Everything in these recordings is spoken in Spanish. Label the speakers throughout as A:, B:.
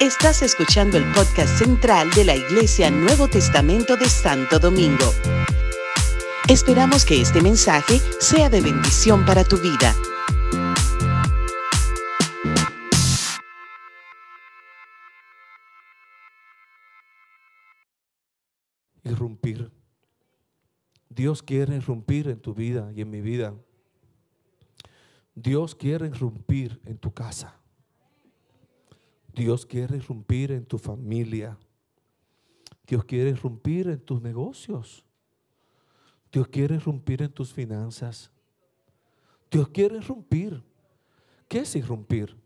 A: Estás escuchando el podcast central de la Iglesia Nuevo Testamento de Santo Domingo. Esperamos que este mensaje sea de bendición para tu vida.
B: Irrumpir. Dios quiere irrumpir en tu vida y en mi vida. Dios quiere irrumpir en tu casa. Dios quiere irrumpir en tu familia. Dios quiere irrumpir en tus negocios. Dios quiere irrumpir en tus finanzas. Dios quiere irrumpir. ¿Qué es irrumpir?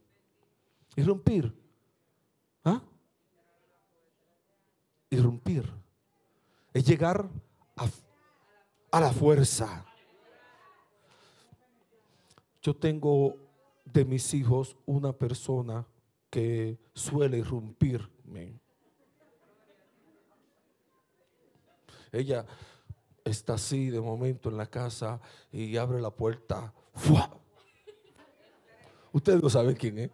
B: Irrumpir. ¿Ah? Irrumpir. Es llegar a, a la fuerza. Yo tengo de mis hijos una persona que suele irrumpirme. Ella está así de momento en la casa y abre la puerta. ¡Fua! Ustedes no saben quién es.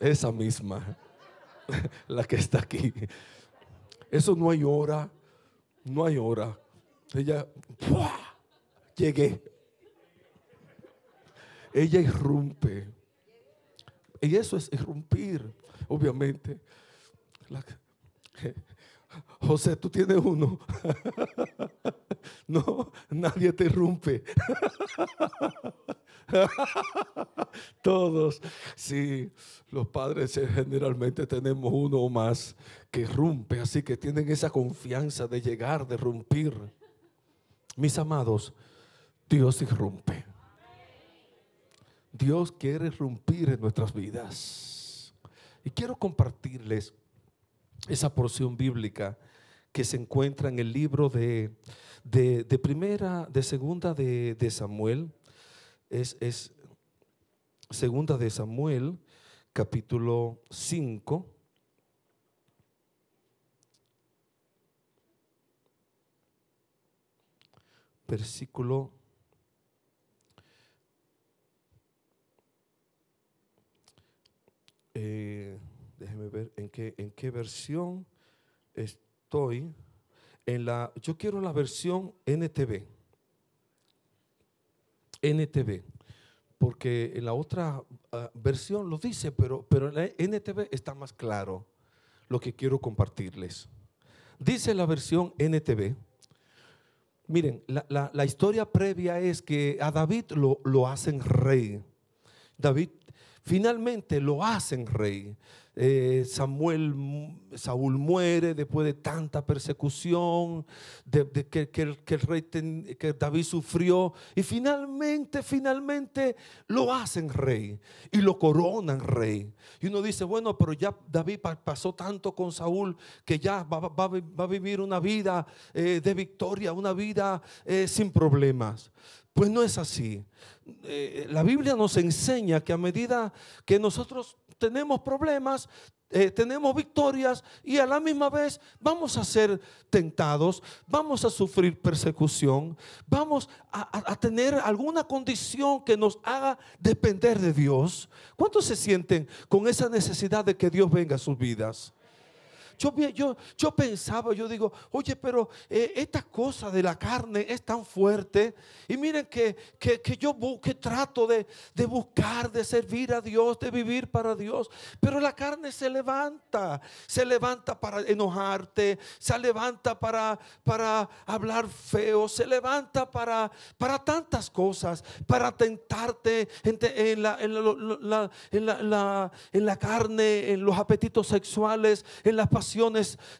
B: Esa misma, la que está aquí. Eso no hay hora, no hay hora. Ella, llegué ella irrumpe. Y eso es irrumpir, obviamente. José, tú tienes uno. no, nadie te irrumpe. Todos, sí, los padres generalmente tenemos uno o más que irrumpe, así que tienen esa confianza de llegar, de irrumpir. Mis amados, Dios irrumpe. Dios quiere irrumpir en nuestras vidas. Y quiero compartirles esa porción bíblica que se encuentra en el libro de, de, primera, de segunda de, Samuel. Es, es, segunda de Samuel, capítulo 5. Versículo eh, déjeme ver en qué, en qué versión estoy. En la, yo quiero la versión NTV. NTV. Porque en la otra ah, versión lo dice, pero, pero en la NTV está más claro lo que quiero compartirles. Dice la versión NTV. Miren, la, la, historia previa es que a David lo, lo hacen rey. David Finalmente lo hacen rey. Eh, Samuel, Saúl muere después de tanta persecución, de, que, el, rey, que David sufrió, y finalmente, finalmente lo hacen rey y lo coronan rey. Y uno dice, bueno, pero ya David pasó tanto con Saúl que ya va, a vivir una vida eh, de victoria, una vida eh, sin problemas. Pues no es así. Eh, la Biblia nos enseña que a medida que nosotros tenemos problemas, eh, tenemos victorias y a la misma vez vamos a ser tentados, vamos a sufrir persecución, vamos a, a, tener alguna condición que nos haga depender de Dios. ¿Cuántos se sienten con esa necesidad de que Dios venga a sus vidas? Yo, yo, pensaba, yo digo, oye, pero eh, esta cosa de la carne es tan fuerte. Y miren que, que, yo que trato de, de, buscar, de servir a Dios, de vivir para Dios. Pero la carne se levanta, se levanta para enojarte, se levanta para, para hablar feo, se levanta para, para tantas cosas, para tentarte en, la, en, la, en, la, en la carne, en los apetitos sexuales, en las pasiones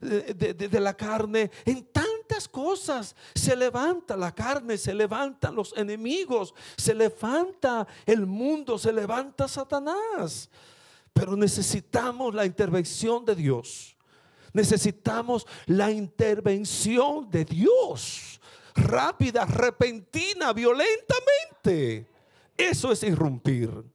B: de, la carne, en tantas cosas. Se levanta la carne, se levantan los enemigos, se levanta el mundo, se levanta Satanás. Pero necesitamos la intervención de Dios. Necesitamos la intervención de Dios. Rápida, repentina, violentamente. Eso es irrumpir.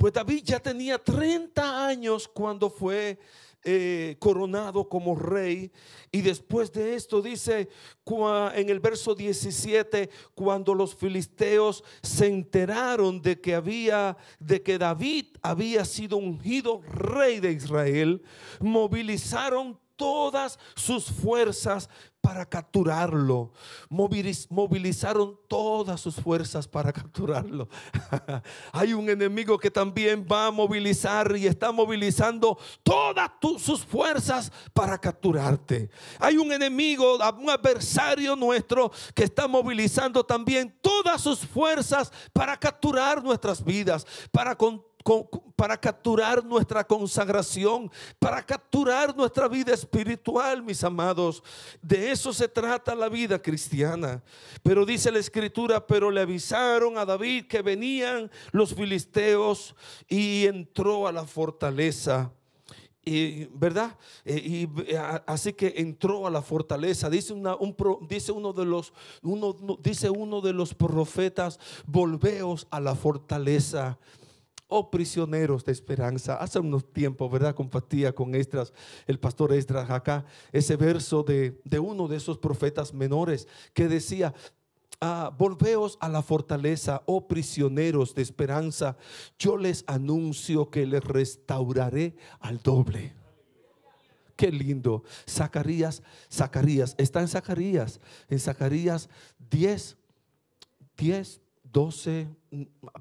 B: Pues David ya tenía 30 años cuando fue eh, coronado como rey. Y después de esto dice en el verso 17, cuando los filisteos se enteraron de que había, de que David había sido ungido rey de Israel, movilizaron todas sus fuerzas para capturarlo. Movilizaron todas sus fuerzas para capturarlo. Hay un enemigo que también va a movilizar y está movilizando todas sus fuerzas para capturarte. Hay un enemigo, un adversario nuestro que está movilizando también todas sus fuerzas para capturar nuestras vidas, para para capturar nuestra consagración, para capturar nuestra vida espiritual, mis amados. De eso se trata la vida cristiana. Pero dice la escritura, pero le avisaron a David que venían los filisteos y entró a la fortaleza. Y, ¿Verdad? Eh, y, así que entró a la fortaleza. Dice, uno de los, uno, dice uno de los profetas, volveos a la fortaleza oh prisioneros de esperanza. Hace unos tiempos, ¿verdad? Compartía con Estras, el pastor Estras acá, ese verso de, uno de esos profetas menores que decía, ah, volveos a la fortaleza, oh prisioneros de esperanza, yo les anuncio que les restauraré al doble. Qué lindo. Zacarías, Zacarías, está en Zacarías, en Zacarías 10, 10, 12, mm,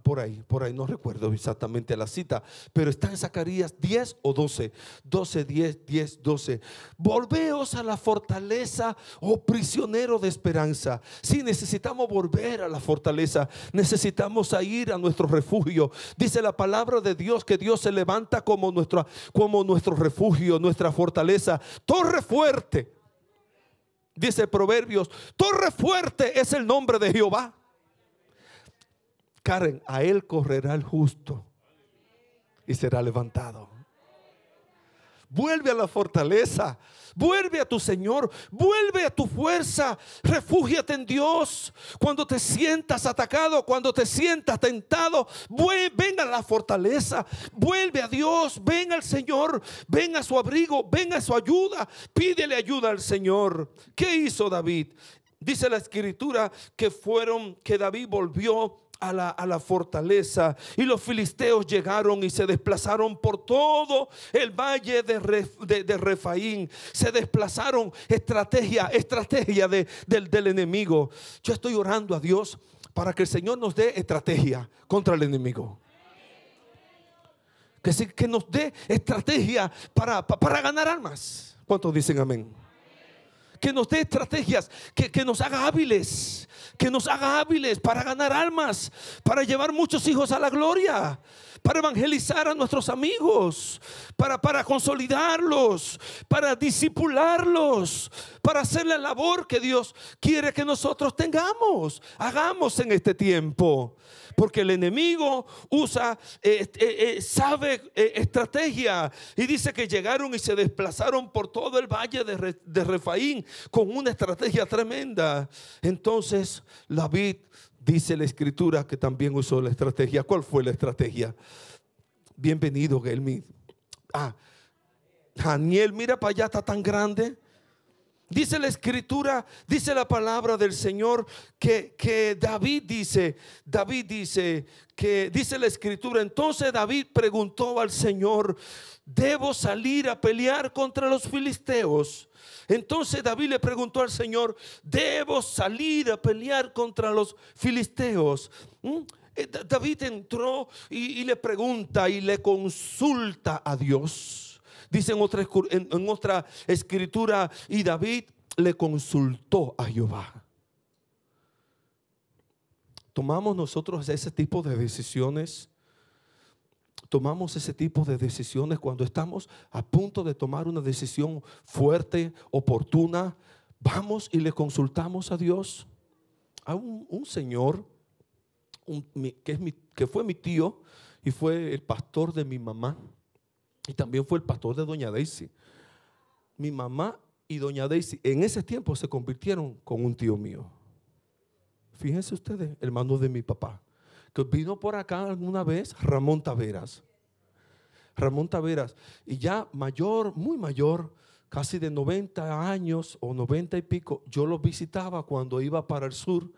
B: por ahí, por ahí, no recuerdo exactamente la cita, pero está en Zacarías 10 o 12, 12, 10, 10, 12. Volveos a la fortaleza, oh prisionero de esperanza. Si necesitamos volver a la fortaleza, necesitamos ir a nuestro refugio. Dice la palabra de Dios que Dios se levanta como como nuestro refugio, nuestra fortaleza, torre fuerte. Dice Proverbios, torre fuerte es el nombre de Jehová Karen, a él correrá el justo y será levantado. Vuelve a la fortaleza. Vuelve a tu Señor. Vuelve a tu fuerza. Refúgiate en Dios. Cuando te sientas atacado, cuando te sientas tentado, ven a la fortaleza. Vuelve a Dios. Ven al Señor. Ven a su abrigo. Ven a su ayuda. Pídele ayuda al Señor. ¿Qué hizo David? Dice la escritura que fueron, que David volvió a la, fortaleza y los filisteos llegaron y se desplazaron por todo el valle de, Refaín. Se desplazaron estrategia, estrategia del, del enemigo. Yo estoy orando a Dios para que el Señor nos dé estrategia contra el enemigo. Que, que nos dé estrategia para, para ganar armas. ¿Cuántos dicen amén? Que nos dé estrategias, que, que nos haga hábiles que nos haga hábiles para ganar almas, para llevar muchos hijos a la gloria, para evangelizar a nuestros amigos, para, para consolidarlos, para disipularlos, para hacer la labor que Dios quiere que nosotros tengamos, hagamos en este tiempo. Porque el enemigo usa, eh, eh, eh, sabe estrategia. Y dice que llegaron y se desplazaron por todo el valle de, de Refaín con una estrategia tremenda. Entonces, David dice la escritura que también usó la estrategia. ¿Cuál fue la estrategia? Bienvenido, Gelmi. Ah, Daniel, mira para allá, está tan grande. Dice la escritura, dice la palabra del Señor que, que, David dice, David dice que dice la escritura, entonces David preguntó al Señor, ¿debo salir a pelear contra los filisteos? Entonces David le preguntó al Señor, ¿debo salir a pelear contra los filisteos? ¿Mm? Eh, David entró y, y le pregunta y le consulta a Dios. Dice en otra, en, otra escritura, y David le consultó a Jehová. Tomamos nosotros ese tipo de decisiones. Tomamos ese tipo de decisiones cuando estamos a punto de tomar una decisión fuerte, oportuna. Vamos y le consultamos a Dios. A un, señor que, fue mi tío y fue el pastor de mi mamá. Y también fue el pastor de Doña Daisy. Mi mamá y Doña Daisy en ese tiempo se convirtieron con un tío mío. Fíjense ustedes, hermano de mi papá, que vino por acá alguna vez, Ramón Taveras. Ramón Taveras, y ya mayor, muy mayor, casi de 90 años o 90 y pico, yo lo visitaba cuando iba para el sur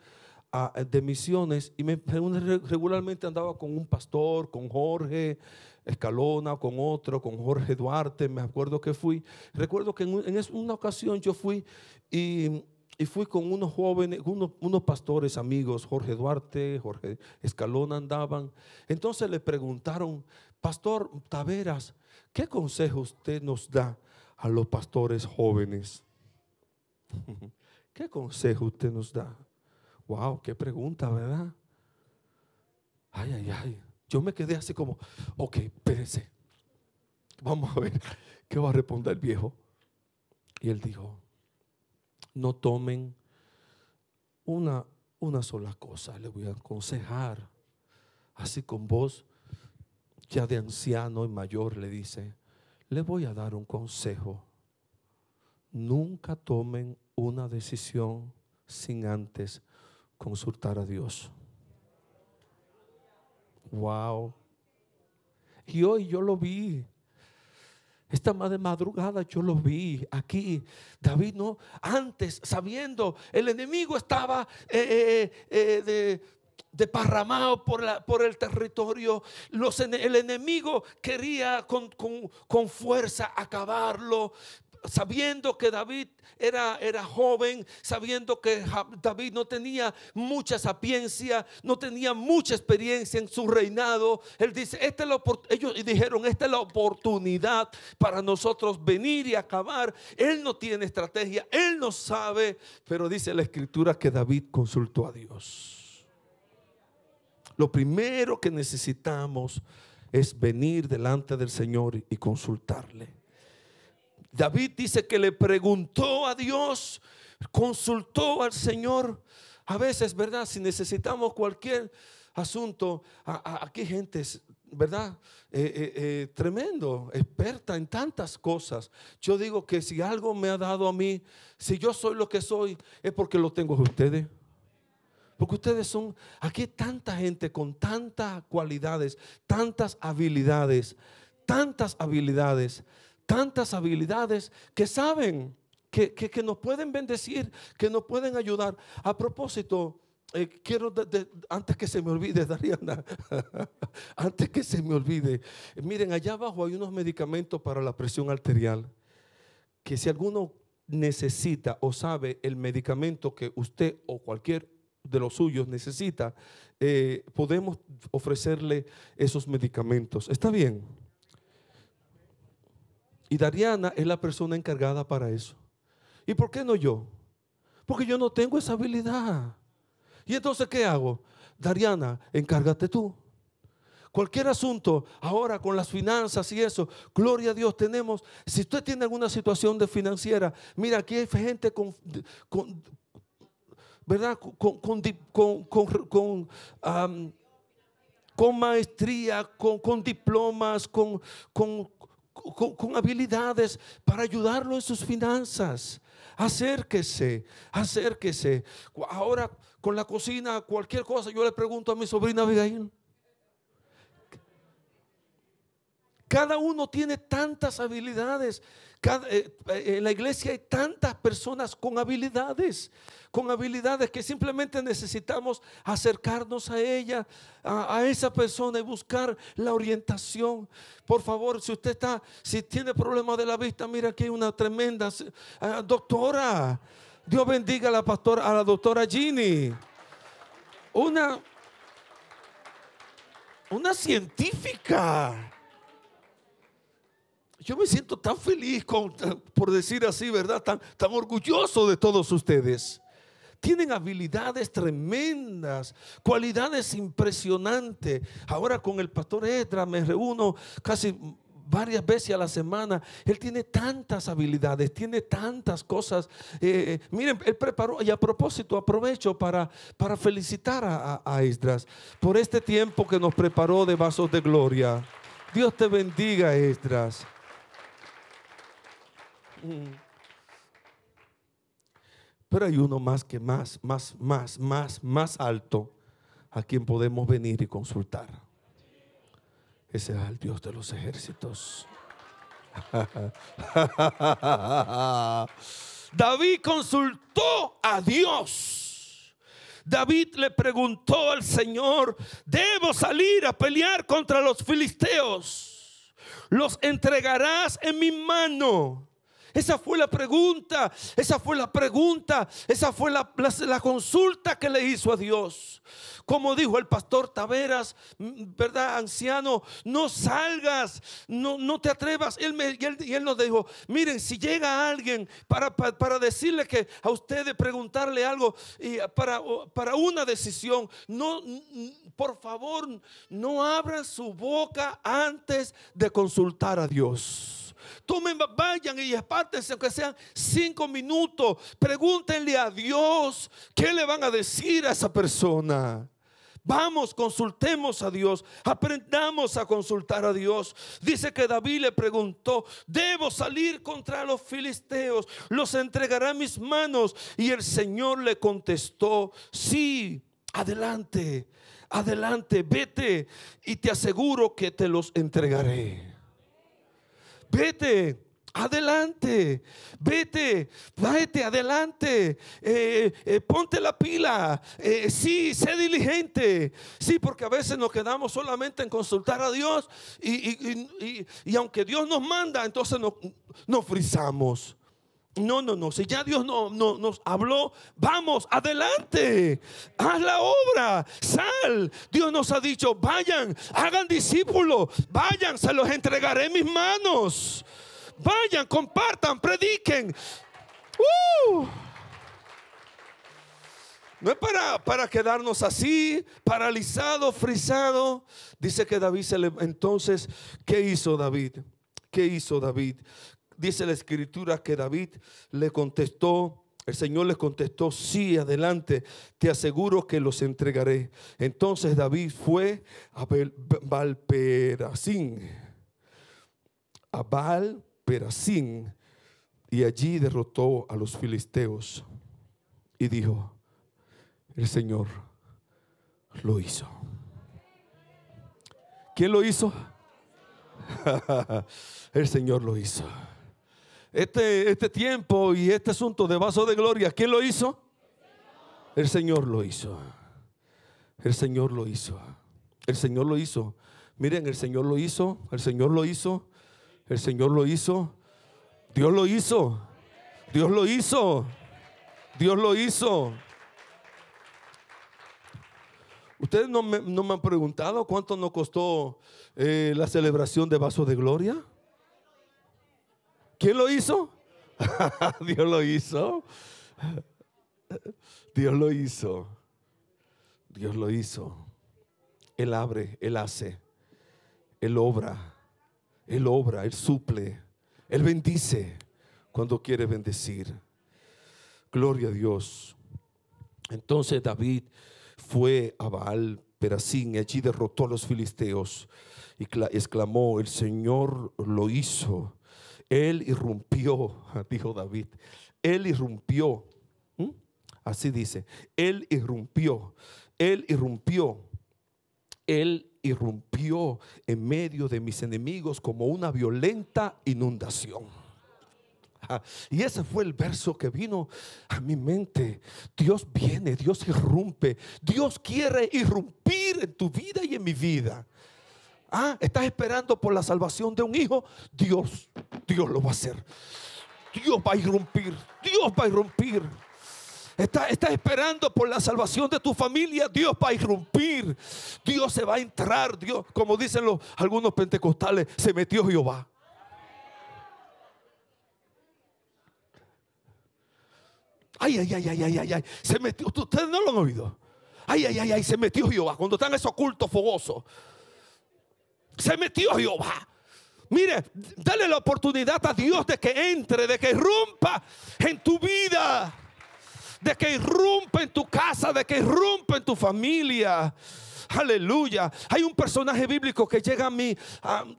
B: de misiones y me, regularmente andaba con un pastor, con Jorge Escalona, con otro, con Jorge Duarte, me acuerdo que fui. Recuerdo que en, una ocasión yo fui y, fui con unos jóvenes, unos, unos, pastores amigos, Jorge Duarte, Jorge Escalona andaban. Entonces le preguntaron, Pastor Taveras, ¿qué consejo usted nos da a los pastores jóvenes? ¿Qué consejo usted nos da? Wow, qué pregunta, ¿verdad? Ay, ay, ay. Yo me quedé así como, ok, espérense. Vamos a ver qué va a responder el viejo. Y él dijo, no tomen una, una sola cosa, le voy a aconsejar. Así con voz ya de anciano y mayor le dice, le voy a dar un consejo. Nunca tomen una decisión sin antes consultar a Dios. Wow. Y hoy yo lo vi. Esta madrugada yo lo vi aquí. David no, antes sabiendo, el enemigo estaba eh, eh, eh, de, deparramado por, la, por el territorio. Los, el enemigo quería con, con fuerza acabarlo sabiendo que David era, era joven, sabiendo que David no tenía mucha sapiencia, no tenía mucha experiencia en su reinado, él dice, esta ellos dijeron, esta es la oportunidad para nosotros venir y acabar. Él no tiene estrategia, él no sabe, pero dice la escritura que David consultó a Dios. Lo primero que necesitamos es venir delante del Señor y consultarle. David dice que le preguntó a Dios, consultó al Señor. A veces, ¿verdad? Si necesitamos cualquier asunto, aquí gente, ¿verdad? Eh, eh, eh, tremendo, experta en tantas cosas. Yo digo que si algo me ha dado a mí, si yo soy lo que soy, es porque lo tengo a ustedes. Porque ustedes son, aquí tanta gente con tantas cualidades, tantas habilidades, tantas habilidades tantas habilidades que saben que, nos pueden bendecir, que nos pueden ayudar. A propósito, eh, quiero, antes que se me olvide, Dariana, antes que se me olvide, miren, allá abajo hay unos medicamentos para la presión arterial, que si alguno necesita o sabe el medicamento que usted o cualquier de los suyos necesita, eh, podemos ofrecerle esos medicamentos. ¿Está bien? Y Dariana es la persona encargada para eso. ¿Y por qué no yo? Porque yo no tengo esa habilidad. ¿Y entonces qué hago? Dariana, encárgate tú. Cualquier asunto, ahora con las finanzas y eso, gloria a Dios, tenemos, si usted tiene alguna situación de financiera, mira, aquí hay gente con, ¿verdad? Con, con, con maestría, con, diplomas, con, con, habilidades para ayudarlo en sus finanzas. Acérquese, acérquese. Ahora con la cocina, cualquier cosa, yo le pregunto a mi sobrina Abigail. Cada uno tiene tantas habilidades. Eh, eh, en la iglesia hay tantas personas con habilidades, con habilidades que simplemente necesitamos acercarnos a ella, a, esa persona y buscar la orientación. Por favor, si usted está, si tiene problemas de la vista, mira aquí hay una tremenda ah, doctora. Dios bendiga a la pastora, a la doctora Ginny. Una, una científica yo me siento tan feliz, por decir así, ¿verdad? Tan, tan orgulloso de todos ustedes. Tienen habilidades tremendas, cualidades impresionantes. Ahora con el pastor Edra me reúno casi varias veces a la semana. Él tiene tantas habilidades, tiene tantas cosas. Eh, eh, miren, él preparó, y a propósito, aprovecho para, para felicitar a, a, Esdras por este tiempo que nos preparó de vasos de gloria. Dios te bendiga, Esdras. Pero hay uno más que más, más, más, más, más alto a quien podemos venir y consultar. Ese es el Dios de los ejércitos. David consultó a Dios. David le preguntó al Señor, ¿debo salir a pelear contra los filisteos? ¿Los entregarás en mi mano? Esa fue la pregunta, esa fue la pregunta, esa fue la, consulta que le hizo a Dios. Como dijo el pastor Taveras, mm, ¿verdad? Anciano, no salgas, no, no te atrevas. Él y, él, nos dijo, miren, si llega alguien para, para, decirle que a ustedes preguntarle algo y para, para una decisión, no, por favor, no abran su boca antes de consultar a Dios. Tomen, vayan y espártense, aunque sean cinco minutos. Pregúntenle a Dios qué le van a decir a esa persona. Vamos, consultemos a Dios, aprendamos a consultar a Dios. Dice que David le preguntó, debo salir contra los filisteos, los entregará a mis manos. Y el Señor le contestó, sí, adelante, adelante, vete y te aseguro que te los entregaré vete. Adelante, vete, vete, adelante, eh, eh, ponte la pila, eh, sí, sé diligente, sí, porque a veces nos quedamos solamente en consultar a Dios y, aunque Dios nos manda, entonces nos, nos frizamos. No, no, no. Si ya Dios no, nos habló, vamos, adelante. Haz la obra. Sal. Dios nos ha dicho, vayan, hagan discípulos. Vayan, se los entregaré en mis manos. Vayan, compartan, prediquen. Uh. No es para, para quedarnos así, paralizados, frisados. Dice que David se le... Entonces, ¿qué hizo David? ¿Qué hizo David? Dice la escritura que David le contestó, el Señor le contestó, sí, adelante, te aseguro que los entregaré. Entonces David fue a Valperasín, a Valperasín, y allí derrotó a los filisteos. Y dijo, el Señor lo hizo. ¿Quién lo hizo? el Señor lo hizo este, este tiempo y este asunto de vaso de gloria, ¿quién lo hizo? El Señor lo hizo. El Señor lo hizo. El Señor lo hizo. Miren, el Señor lo hizo. El Señor lo hizo. El Señor lo hizo. Dios lo hizo. Dios lo hizo. Dios lo hizo. Ustedes no me, han preguntado cuánto nos costó eh, la celebración de vaso de gloria. ¿Quién lo hizo? Dios lo hizo. Dios lo hizo. Dios lo hizo. Él abre, Él hace, Él obra, Él obra, Él suple, Él bendice cuando quiere bendecir. Gloria a Dios. Entonces David fue a Baal Perasín y allí derrotó a los filisteos y exclamó, el Señor lo hizo él irrumpió, dijo David, Él irrumpió. Así dice, Él irrumpió, Él irrumpió, Él irrumpió en medio de mis enemigos como una violenta inundación. Y ese fue el verso que vino a mi mente. Dios viene, Dios irrumpe, Dios quiere irrumpir en tu vida y en mi vida. Ah, estás esperando por la salvación de un hijo. Dios, Dios lo va a hacer. Dios va a irrumpir. Dios va a irrumpir. Estás, esperando por la salvación de tu familia. Dios va a irrumpir. Dios se va a entrar. Dios, como dicen los, algunos pentecostales, se metió Jehová. Ay, ay, ay, ay, ay, ay, Se metió. Ustedes no lo han oído. Ay, ay, ay, ay, se metió Jehová. Cuando están esos cultos fogosos se metió Jehová. Mire, dale la oportunidad a Dios de que entre, de que irrumpa en tu vida, de que irrumpa en tu casa, de que irrumpa en tu familia. Aleluya. Hay un personaje bíblico que llega a mí,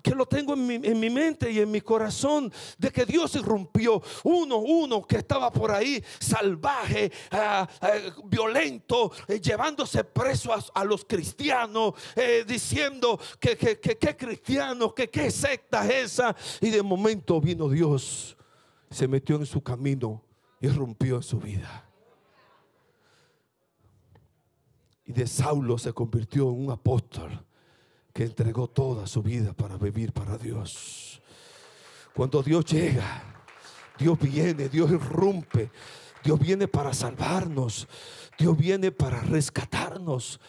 B: que lo tengo en mi, en mi, mente y en mi corazón, de que Dios irrumpió. Uno, uno que estaba por ahí, salvaje, ah, ah, violento, eh, llevándose preso a, los cristianos, eh, diciendo que, que, que, cristianos, que qué secta es esa. Y de momento vino Dios, se metió en su camino y rompió en su vida. Y de Saulo se convirtió en un apóstol que entregó toda su vida para vivir para Dios. Cuando Dios llega, Dios viene, Dios irrumpe, Dios viene para salvarnos, Dios viene para rescatarnos.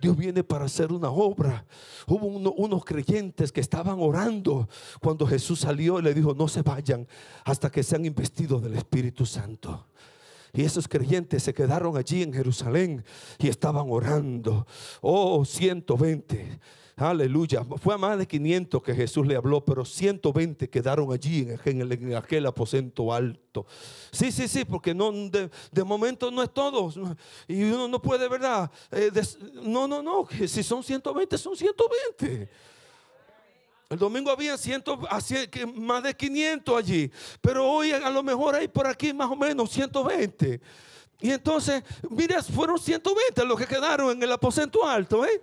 B: Dios viene para hacer una obra. Hubo unos creyentes que estaban orando cuando Jesús salió y le dijo, no se vayan hasta que sean investidos del Espíritu Santo. Y esos creyentes se quedaron allí en Jerusalén y estaban orando. Oh, 120. Aleluya. Fue a más de 500 que Jesús le habló, pero 120 quedaron allí en, aquel aposento alto. Sí, sí, sí, porque no, de, momento no es todo. Y uno no puede, ¿verdad? Eh, no, no, no. Si son 120, son 120. El domingo había ciento, más de 500 allí, pero hoy a lo mejor hay por aquí más o menos 120. Y entonces, mira, fueron 120 los que quedaron en el aposento alto, ¿eh?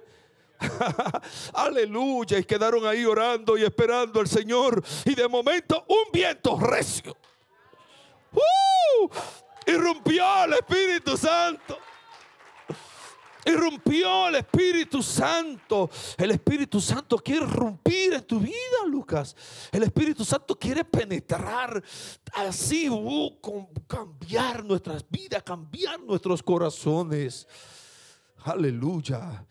B: Aleluya, y quedaron ahí orando y esperando al Señor. Y de momento, un viento recio. ¡Uh! Irrumpió el Espíritu Santo. Irrumpió el Espíritu Santo. El Espíritu Santo quiere irrumpir en tu vida, Lucas. El Espíritu Santo quiere penetrar así, uh, cambiar nuestras vidas, cambiar nuestros corazones. Aleluya.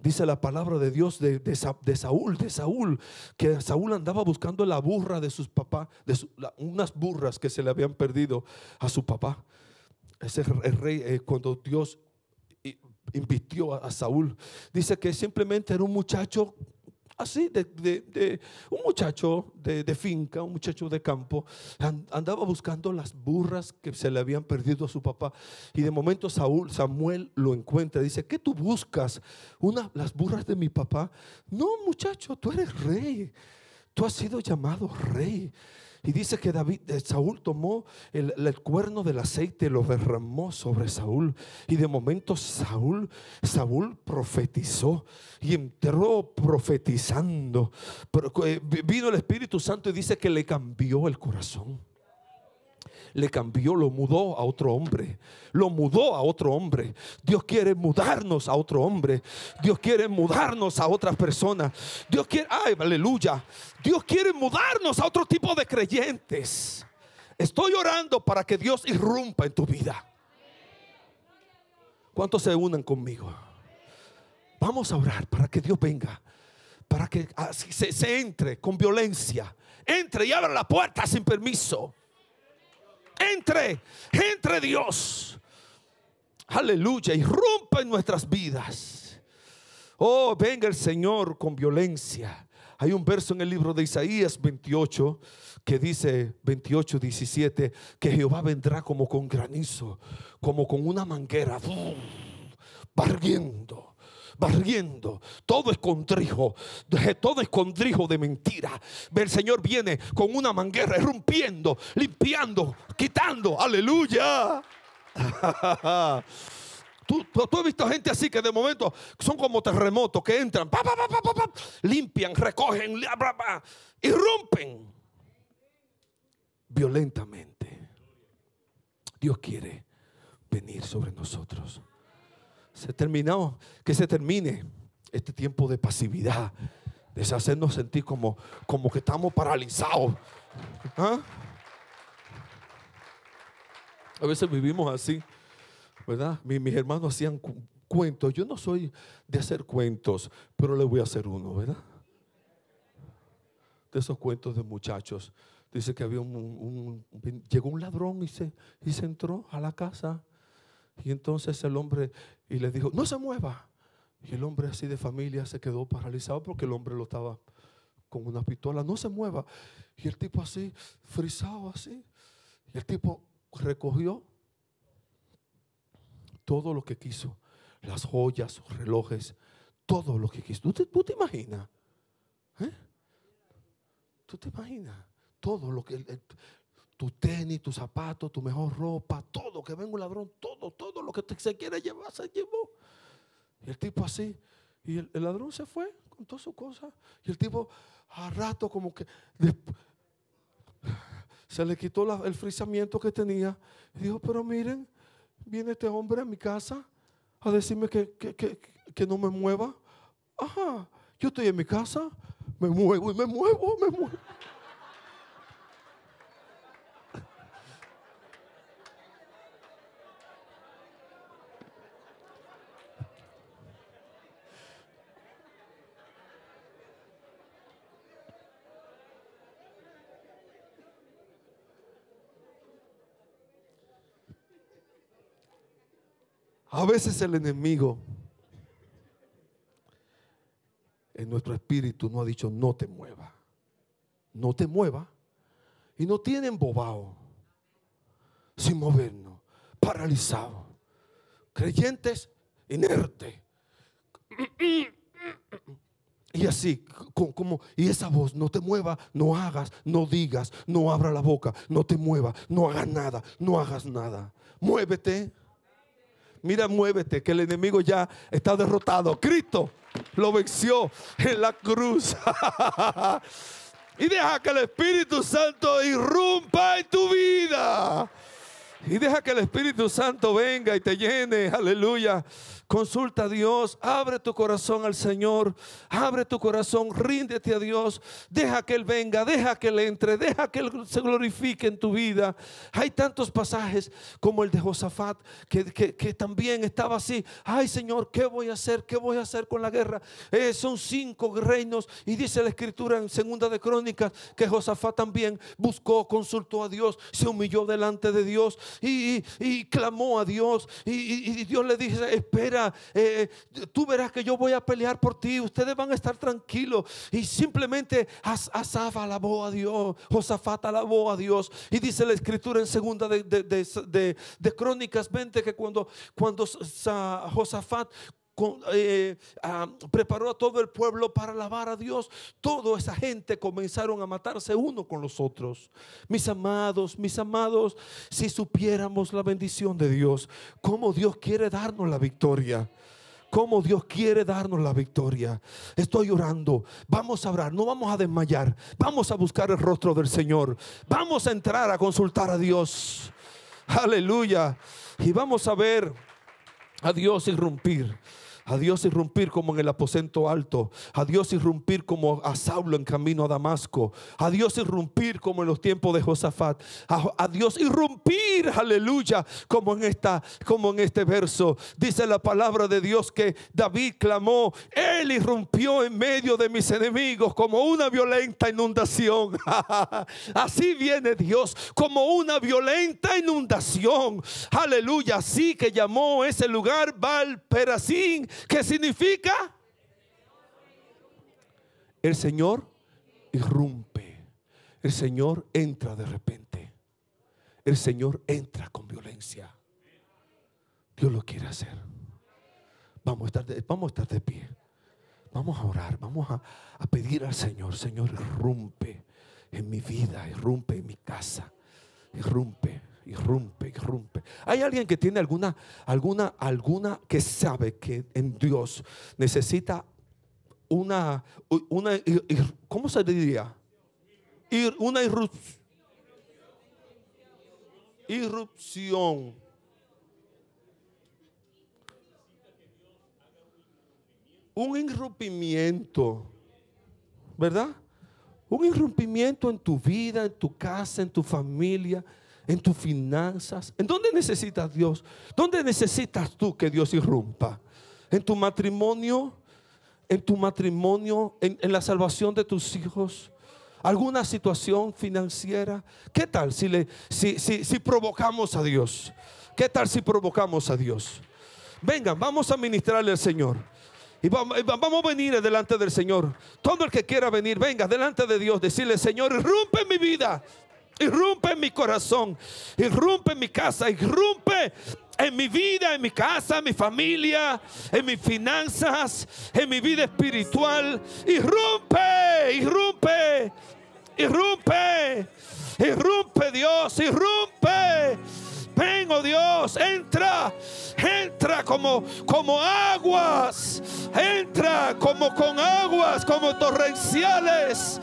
B: Dice la palabra de Dios de, Saúl, de Saúl, que Saúl andaba buscando la burra de sus papás, de unas burras que se le habían perdido a su papá. Ese el rey, eh, cuando Dios invistió a, Saúl. Dice que simplemente era un muchacho así, de, un muchacho de, finca, un muchacho de campo, andaba buscando las burras que se le habían perdido a su papá. Y de momento Saúl, Samuel lo encuentra. Dice, ¿qué tú buscas? Una, las burras de mi papá. No, muchacho, tú eres rey. Tú has sido llamado rey. Y dice que David, eh, Saúl tomó el, cuerno del aceite y lo derramó sobre Saúl. Y de momento Saúl, Saúl profetizó y entró profetizando. Pero, eh, vino el Espíritu Santo y dice que le cambió el corazón le cambió, lo mudó a otro hombre. Lo mudó a otro hombre. Dios quiere mudarnos a otro hombre. Dios quiere mudarnos a otras personas. Dios quiere, ay, aleluya. Dios quiere mudarnos a otro tipo de creyentes. Estoy orando para que Dios irrumpa en tu vida. ¿Cuántos se unan conmigo? Vamos a orar para que Dios venga, para que se, se entre con violencia, entre y abra la puerta sin permiso entre, entre Dios. Aleluya, y rompa en nuestras vidas. Oh, venga el Señor con violencia. Hay un verso en el libro de Isaías 28 que dice 28, 17, que Jehová vendrá como con granizo, como con una manguera, barriendo barriendo. Todo es contrijo. Todo es contrijo de mentira. El Señor viene con una manguera, rompiendo, limpiando, quitando. Aleluya. Tú, has visto gente así que de momento son como terremotos que entran, limpian, recogen y rompen violentamente. Dios quiere venir sobre nosotros se terminó, que se termine este tiempo de pasividad, de hacernos sentir como, como que estamos paralizados. ¿Ah? A veces vivimos así, ¿verdad? Mis, hermanos hacían cuentos. Yo no soy de hacer cuentos, pero le voy a hacer uno, ¿verdad? De esos cuentos de muchachos. Dice que había un, llegó un ladrón y se, y se entró a la casa y entonces el hombre y le dijo, no se mueva. Y el hombre así de familia se quedó paralizado porque el hombre lo estaba con una pistola, no se mueva. Y el tipo así, frisado así. Y el tipo recogió todo lo que quiso, las joyas, relojes, todo lo que quiso. ¿Tú te, tú te imaginas? ¿Eh? ¿Tú te imaginas? Todo lo que... tu tenis, tu zapato, tu mejor ropa, todo, que venga un ladrón, todo, todo lo que se quiere llevar, se llevó. Y el tipo así, y el, ladrón se fue con todas sus cosas. Y el tipo a rato como que se le quitó el frisamiento que tenía. Y dijo, pero miren, viene este hombre a mi casa a decirme que, que- que- que no me mueva. Ajá, yo estoy en mi casa, me muevo y me muevo, me muevo. A veces el enemigo en nuestro espíritu no ha dicho no te mueva, no te mueva y no tiene embobado, sin movernos, paralizado, creyentes inertes. Y así, co- como, y esa voz, no te mueva, no hagas, no digas, no abra la boca, no te mueva, no hagas nada, no hagas nada. Muévete. Mira, muévete, que el enemigo ya está derrotado. Cristo lo venció en la cruz. y deja que el Espíritu Santo irrumpa en tu vida. Y deja que el Espíritu Santo venga y te llene. Aleluya. Consulta a Dios, abre tu corazón al Señor, abre tu corazón, ríndete a Dios, deja que Él venga, deja que Él entre, deja que Él se glorifique en tu vida. Hay tantos pasajes como el de Josafat, que, que- que también estaba así, ay Señor, ¿qué voy a hacer? ¿Qué voy a hacer con la guerra? Eh, son cinco reinos y dice la escritura en segunda de crónicas que Josafat también buscó, consultó a Dios, se humilló delante de Dios y, y- y clamó a Dios y, y- Dios le dice, espera, eh, tú verás que yo voy a pelear por ti, ustedes van a estar tranquilos y simplemente As- Asaf alabó a Dios, Josafat alabó a Dios. Y dice la escritura en segunda de, de- de- de- crónicas 20 que cuando, cuando Sa- Josafat eh, ah, preparó a todo el pueblo para alabar a Dios. Toda esa gente comenzaron a matarse uno con los otros. Mis amados, mis amados, si supiéramos la bendición de Dios, cómo Dios quiere darnos la victoria. Cómo Dios quiere darnos la victoria. Estoy orando. Vamos a orar. No vamos a desmayar. Vamos a buscar el rostro del Señor. Vamos a entrar a consultar a Dios. Aleluya. Y vamos a ver a Dios irrumpir. A Dios irrumpir como en el aposento alto. A Dios irrumpir como a Saulo en camino a Damasco. A Dios irrumpir como en los tiempos de Josafat. A, a Dios irrumpir, aleluya, como en esta, como en este verso. Dice la palabra de Dios que David clamó, él irrumpió en medio de mis enemigos como una violenta inundación. Así viene Dios como una violenta inundación. Aleluya, así que llamó ese lugar Valperasín, que significa el Señor irrumpe. El Señor entra de repente. El Señor entra con violencia. Dios lo quiere hacer. Vamos a estar de, vamos a estar de pie. Vamos a orar, vamos a, a pedir al Señor, Señor, irrumpe en mi vida, irrumpe en mi casa, irrumpe, irrumpe, irrumpe. ¿Hay alguien que tiene alguna, alguna, alguna que sabe que en Dios necesita una, una, ¿cómo se diría? Ir- una irrup- irrupción. Un irrumpimiento, ¿verdad? Un irrumpimiento en tu vida, en tu casa, en tu familia, en tus finanzas. ¿En dónde necesitas Dios? ¿Dónde necesitas tú que Dios irrumpa? ¿En tu matrimonio? ¿En tu matrimonio? ¿En, la salvación de tus hijos? ¿Alguna situación financiera? ¿Qué tal si, le, si, si, si provocamos a Dios? ¿Qué tal si provocamos a Dios? Vengan, vamos a ministrarle al Señor. Y vamos, va- vamos a venir delante del Señor. Todo el que quiera venir, venga delante de Dios. Decirle, Señor, irrumpe mi vida. Irrumpe en mi corazón. Irrumpe en mi casa. Irrumpe en mi vida, en mi casa, en mi familia, en mis finanzas, en mi vida espiritual. Irrumpe, irrumpe, irrumpe, irrumpe Dios, irrumpe. Ven, oh Dios, entra, entra como, como aguas, entra como con aguas, como torrenciales.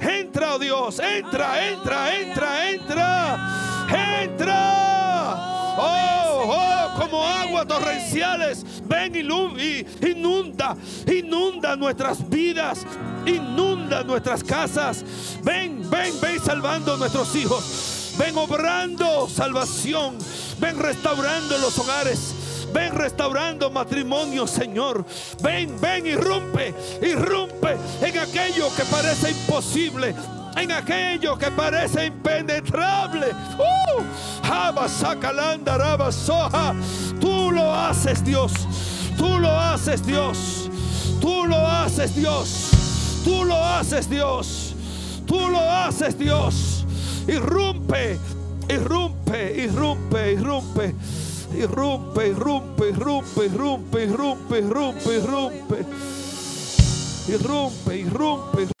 B: Entra, oh Dios, entra, entra, entra, entra, entra. Oh, oh, como aguas torrenciales. Ven y inunda, inunda nuestras vidas, inunda nuestras casas. Ven, ven, ven salvando a nuestros hijos. Ven obrando salvación. Ven restaurando los hogares. Ven restaurando matrimonio, Señor. Ven, ven, irrumpe, irrumpe en aquello que parece imposible en aquello que parece impenetrable. Uh, Tú lo haces, Dios. Tú lo haces, Dios. Tú lo haces, Dios. Tú lo haces, Dios. Tú lo haces, Dios. Irrumpe, irrumpe, irrumpe, irrumpe. Irrumpe, irrumpe, irrumpe, irrumpe, irrumpe, irrumpe, irrumpe. Irrumpe, irrumpe.